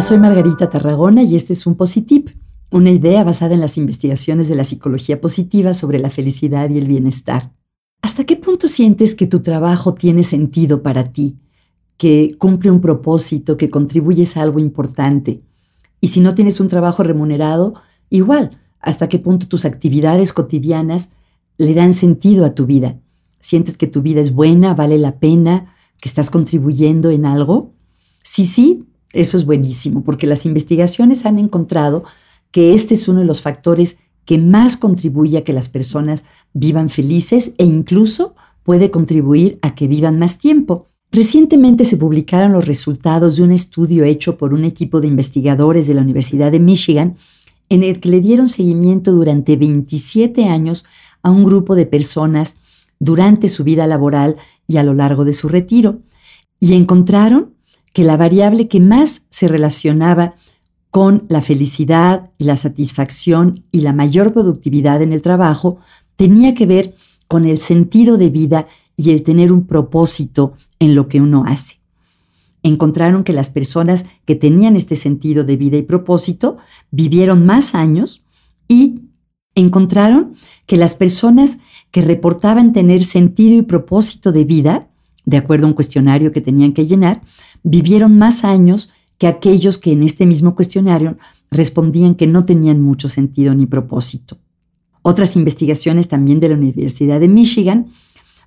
Soy Margarita Tarragona y este es un Positip, una idea basada en las investigaciones de la psicología positiva sobre la felicidad y el bienestar. ¿Hasta qué punto sientes que tu trabajo tiene sentido para ti, que cumple un propósito, que contribuyes a algo importante? Y si no tienes un trabajo remunerado, igual, ¿hasta qué punto tus actividades cotidianas le dan sentido a tu vida? ¿Sientes que tu vida es buena, vale la pena, que estás contribuyendo en algo? Sí, sí, eso es buenísimo, porque las investigaciones han encontrado que este es uno de los factores que más contribuye a que las personas vivan felices e incluso puede contribuir a que vivan más tiempo. Recientemente se publicaron los resultados de un estudio hecho por un equipo de investigadores de la Universidad de Michigan en el que le dieron seguimiento durante 27 años a un grupo de personas durante su vida laboral y a lo largo de su retiro. Y encontraron que la variable que más se relacionaba con la felicidad y la satisfacción y la mayor productividad en el trabajo tenía que ver con el sentido de vida y el tener un propósito en lo que uno hace. Encontraron que las personas que tenían este sentido de vida y propósito vivieron más años y encontraron que las personas que reportaban tener sentido y propósito de vida, de acuerdo a un cuestionario que tenían que llenar, vivieron más años que aquellos que en este mismo cuestionario respondían que no tenían mucho sentido ni propósito. Otras investigaciones también de la Universidad de Michigan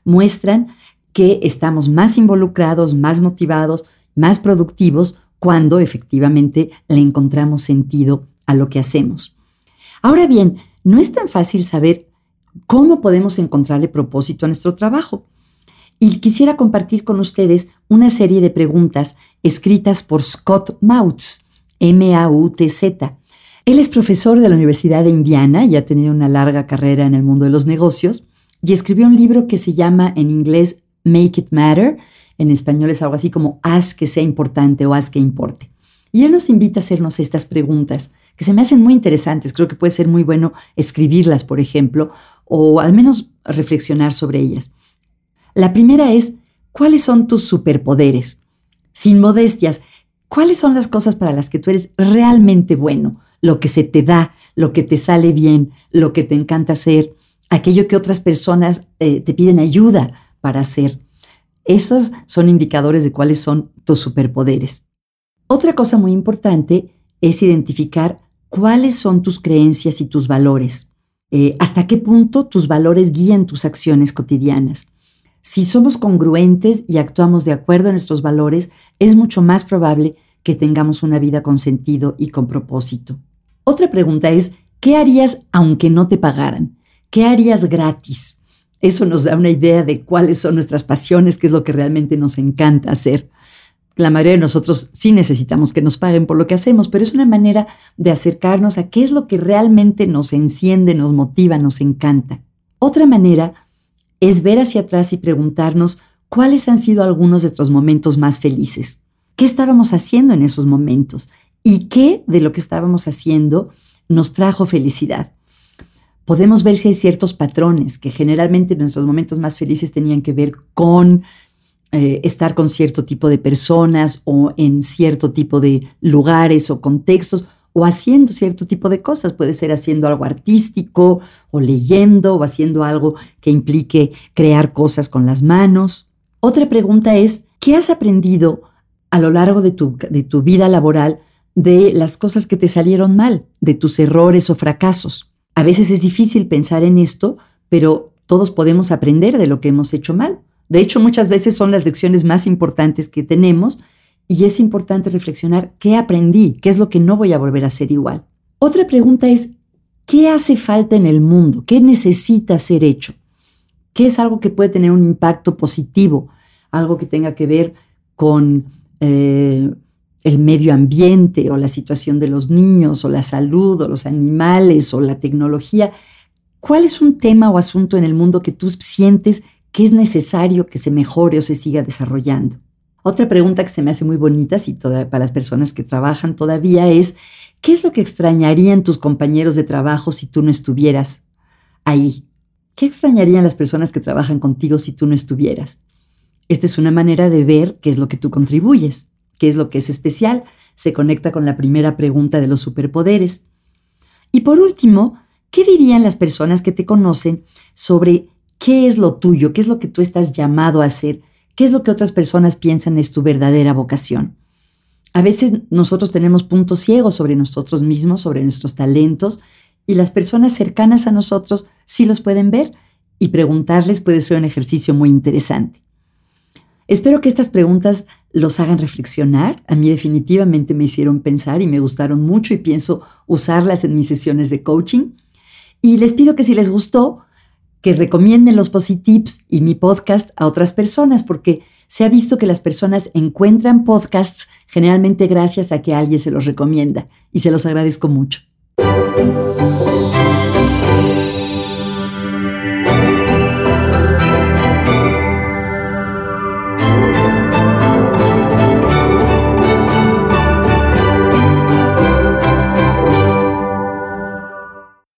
muestran que estamos más involucrados, más motivados, más productivos cuando efectivamente le encontramos sentido a lo que hacemos. Ahora bien, no es tan fácil saber cómo podemos encontrarle propósito a nuestro trabajo y quisiera compartir con ustedes una serie de preguntas escritas por Scott Mautz, M-A-U-T-Z. Él es profesor de la Universidad de Indiana y ha tenido una larga carrera en el mundo de los negocios y escribió un libro que se llama en inglés Make It Matter, en español es algo así como Haz que sea importante o haz que importe. Y él nos invita a hacernos estas preguntas que se me hacen muy interesantes. Creo que puede ser muy bueno escribirlas, por ejemplo, o al menos reflexionar sobre ellas. La primera es, ¿cuáles son tus superpoderes? Sin modestias, ¿cuáles son las cosas para las que tú eres realmente bueno? Lo que se te da, lo que te sale bien, lo que te encanta hacer, aquello que otras personas eh, te piden ayuda para hacer. Esos son indicadores de cuáles son tus superpoderes. Otra cosa muy importante es identificar cuáles son tus creencias y tus valores. Eh, hasta qué punto tus valores guían tus acciones cotidianas. Si somos congruentes y actuamos de acuerdo a nuestros valores, es mucho más probable que tengamos una vida con sentido y con propósito. Otra pregunta es, ¿qué harías aunque no te pagaran? ¿Qué harías gratis? Eso nos da una idea de cuáles son nuestras pasiones, qué es lo que realmente nos encanta hacer. La mayoría de nosotros sí necesitamos que nos paguen por lo que hacemos, pero es una manera de acercarnos a qué es lo que realmente nos enciende, nos motiva, nos encanta. Otra manera es ver hacia atrás y preguntarnos cuáles han sido algunos de nuestros momentos más felices. ¿Qué estábamos haciendo en esos momentos? ¿Y qué de lo que estábamos haciendo nos trajo felicidad? Podemos ver si hay ciertos patrones que generalmente en nuestros momentos más felices tenían que ver con eh, estar con cierto tipo de personas o en cierto tipo de lugares o contextos o haciendo cierto tipo de cosas. Puede ser haciendo algo artístico o leyendo o haciendo algo que implique crear cosas con las manos. Otra pregunta es, ¿qué has aprendido a lo largo de tu, de tu vida laboral de las cosas que te salieron mal, de tus errores o fracasos? A veces es difícil pensar en esto, pero todos podemos aprender de lo que hemos hecho mal. De hecho, muchas veces son las lecciones más importantes que tenemos y es importante reflexionar qué aprendí, qué es lo que no voy a volver a hacer igual. Otra pregunta es, ¿qué hace falta en el mundo? ¿Qué necesita ser hecho? ¿Qué es algo que puede tener un impacto positivo? Algo que tenga que ver con eh, el medio ambiente o la situación de los niños o la salud o los animales o la tecnología. ¿Cuál es un tema o asunto en el mundo que tú sientes que es necesario que se mejore o se siga desarrollando? Otra pregunta que se me hace muy bonita si para las personas que trabajan todavía es, ¿qué es lo que extrañarían tus compañeros de trabajo si tú no estuvieras ahí? ¿Qué extrañarían las personas que trabajan contigo si tú no estuvieras? Esta es una manera de ver qué es lo que tú contribuyes, qué es lo que es especial se conecta con la primera pregunta de los superpoderes. Y por último, ¿qué dirían las personas que te conocen sobre qué es lo tuyo, qué es lo que tú estás llamado a hacer, qué es lo que otras personas piensan es tu verdadera vocación? A veces nosotros tenemos puntos ciegos sobre nosotros mismos, sobre nuestros talentos, y las personas cercanas a nosotros sí los pueden ver y preguntarles puede ser un ejercicio muy interesante. Espero que estas preguntas los hagan reflexionar. A mí definitivamente me hicieron pensar y me gustaron mucho y pienso usarlas en mis sesiones de coaching. Y les pido que si les gustó, que recomienden los Positips y mi podcast a otras personas, porque se ha visto que las personas encuentran podcasts generalmente gracias a que alguien se los recomienda y se los agradezco mucho.